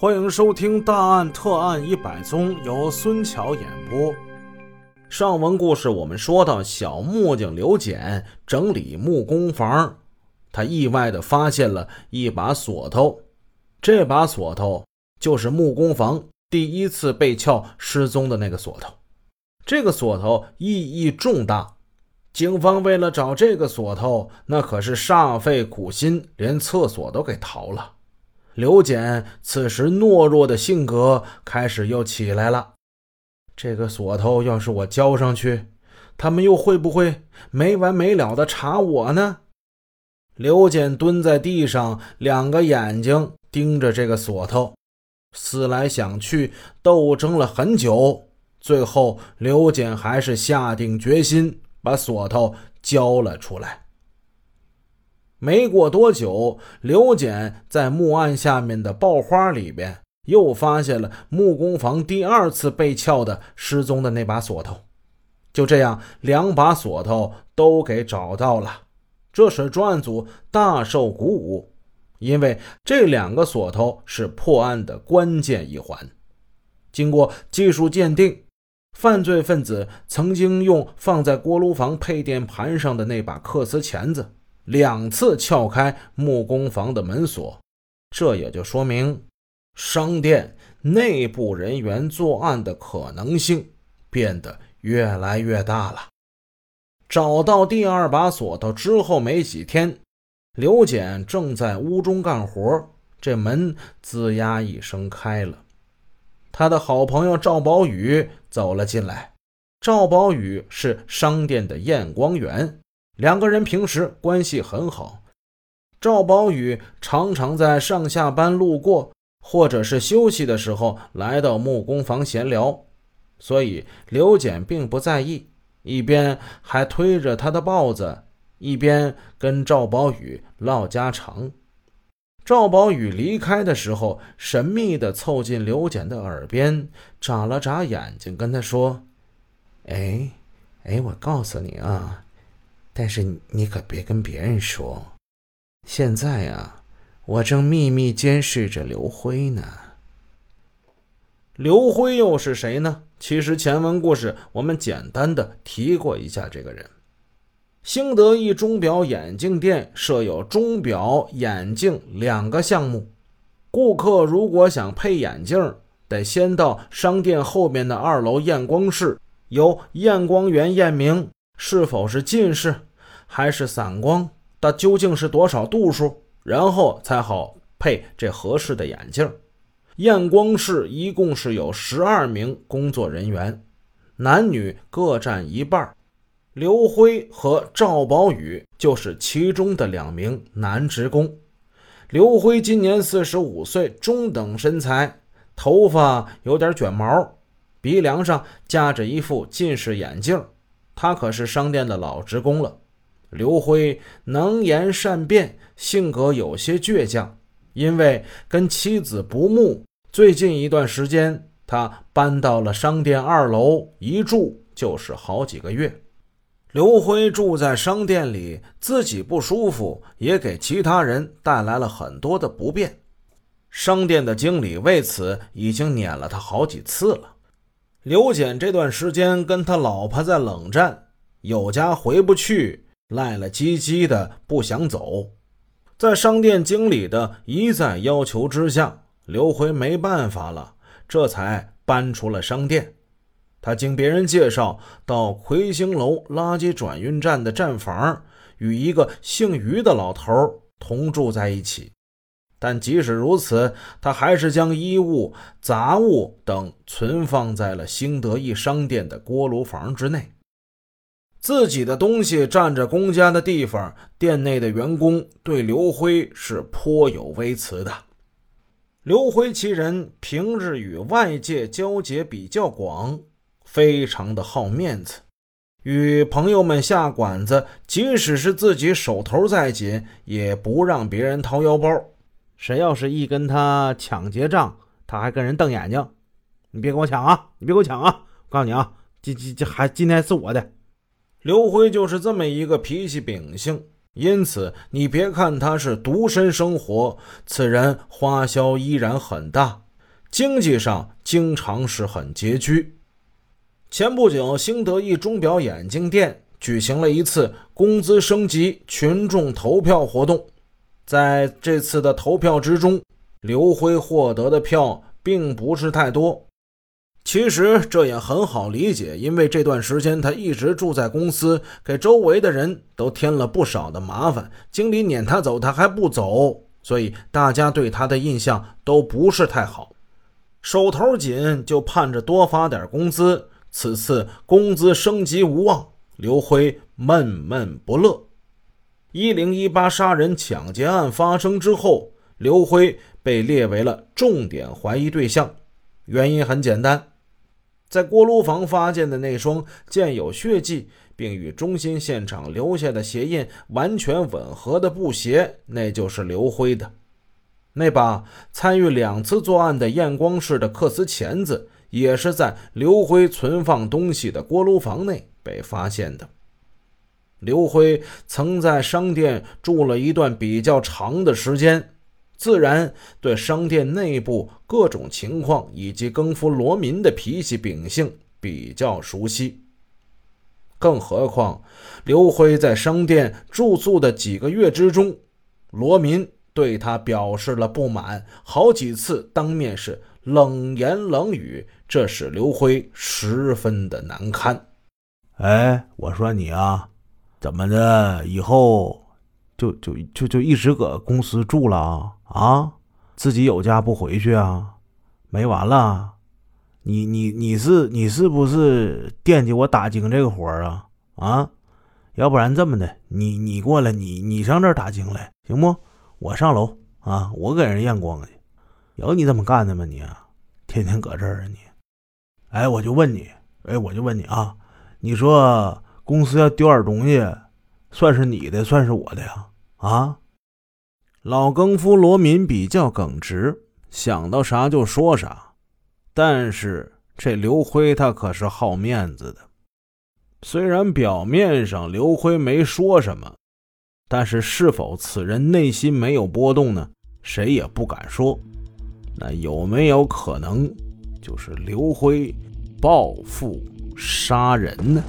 欢迎收听《大案特案一百宗》，由孙桥演播。上文故事我们说到，小木匠刘简整理木工房，他意外的发现了一把锁头。这把锁头就是木工房第一次被撬失踪的那个锁头。这个锁头意义重大，警方为了找这个锁头，那可是煞费苦心，连厕所都给逃了。刘简此时懦弱的性格开始又起来了。这个锁头要是我交上去，他们又会不会没完没了的查我呢？刘简蹲在地上，两个眼睛盯着这个锁头，思来想去，斗争了很久，最后刘简还是下定决心把锁头交了出来。没过多久，刘简在木案下面的爆花里边又发现了木工房第二次被撬的失踪的那把锁头。就这样，两把锁头都给找到了，这使专案组大受鼓舞，因为这两个锁头是破案的关键一环。经过技术鉴定，犯罪分子曾经用放在锅炉房配电盘上的那把刻丝钳子。两次撬开木工房的门锁，这也就说明商店内部人员作案的可能性变得越来越大了。找到第二把锁头之后没几天，刘简正在屋中干活，这门吱呀一声开了，他的好朋友赵宝宇走了进来。赵宝宇是商店的验光员。两个人平时关系很好，赵宝宇常常在上下班路过或者是休息的时候来到木工房闲聊，所以刘简并不在意，一边还推着他的豹子，一边跟赵宝宇唠家常。赵宝宇离开的时候，神秘地凑近刘简的耳边，眨了眨眼睛，跟他说：“哎，哎，我告诉你啊。”但是你可别跟别人说，现在啊，我正秘密监视着刘辉呢。刘辉又是谁呢？其实前文故事我们简单的提过一下这个人。兴德一钟表眼镜店设有钟表、眼镜两个项目。顾客如果想配眼镜，得先到商店后面的二楼验光室，由验光员验明。是否是近视，还是散光？它究竟是多少度数？然后才好配这合适的眼镜。验光室一共是有十二名工作人员，男女各占一半。刘辉和赵宝宇就是其中的两名男职工。刘辉今年四十五岁，中等身材，头发有点卷毛，鼻梁上架着一副近视眼镜。他可是商店的老职工了。刘辉能言善辩，性格有些倔强。因为跟妻子不睦，最近一段时间他搬到了商店二楼，一住就是好几个月。刘辉住在商店里，自己不舒服，也给其他人带来了很多的不便。商店的经理为此已经撵了他好几次了。刘简这段时间跟他老婆在冷战，有家回不去，赖赖唧唧的不想走。在商店经理的一再要求之下，刘辉没办法了，这才搬出了商店。他经别人介绍到魁星楼垃圾转运站的站房，与一个姓于的老头同住在一起。但即使如此，他还是将衣物、杂物等存放在了兴德一商店的锅炉房之内。自己的东西占着公家的地方，店内的员工对刘辉是颇有微词的。刘辉其人平日与外界交结比较广，非常的好面子，与朋友们下馆子，即使是自己手头再紧，也不让别人掏腰包。谁要是一跟他抢结账，他还跟人瞪眼睛。你别跟我抢啊！你别给我抢啊！我告诉你啊，这这这还今天是我的。刘辉就是这么一个脾气秉性，因此你别看他是独身生活，此人花销依然很大，经济上经常是很拮据。前不久，新德意钟表眼镜店举行了一次工资升级群众投票活动，在这次的投票之中，刘辉获得的票并不是太多。其实这也很好理解，因为这段时间他一直住在公司，给周围的人都添了不少的麻烦。经理撵他走，他还不走，所以大家对他的印象都不是太好。手头紧，就盼着多发点工资。此次工资升级无望，刘辉闷闷不乐。一零一八杀人抢劫案发生之后，刘辉被列为了重点怀疑对象。原因很简单，在锅炉房发现的那双见有血迹，并与中心现场留下的鞋印完全吻合的布鞋，那就是刘辉的。那把参与两次作案的验光式的克斯钳子。也是在刘辉存放东西的锅炉房内被发现的。刘辉曾在商店住了一段比较长的时间，自然对商店内部各种情况以及更夫罗民的脾气秉性比较熟悉。更何况，刘辉在商店住宿的几个月之中，罗民对他表示了不满，好几次当面是。冷言冷语，这使刘辉十分的难堪。哎，我说你啊，怎么的？以后就就就就一直搁公司住了啊？啊，自己有家不回去啊？没完了！你你你是你是不是惦记我打井这个活儿啊？啊？要不然这么的，你你过来，你你上这儿打井来，行不？我上楼啊，我给人验光去。有你这么干的吗？你天天搁这儿啊你？哎，我就问你，哎，我就问你啊，你说公司要丢点东西，算是你的，算是我的呀？啊？老更夫罗民比较耿直，想到啥就说啥。但是这刘辉他可是好面子的，虽然表面上刘辉没说什么，但是是否此人内心没有波动呢？谁也不敢说。那有没有可能，就是刘辉报复杀人呢？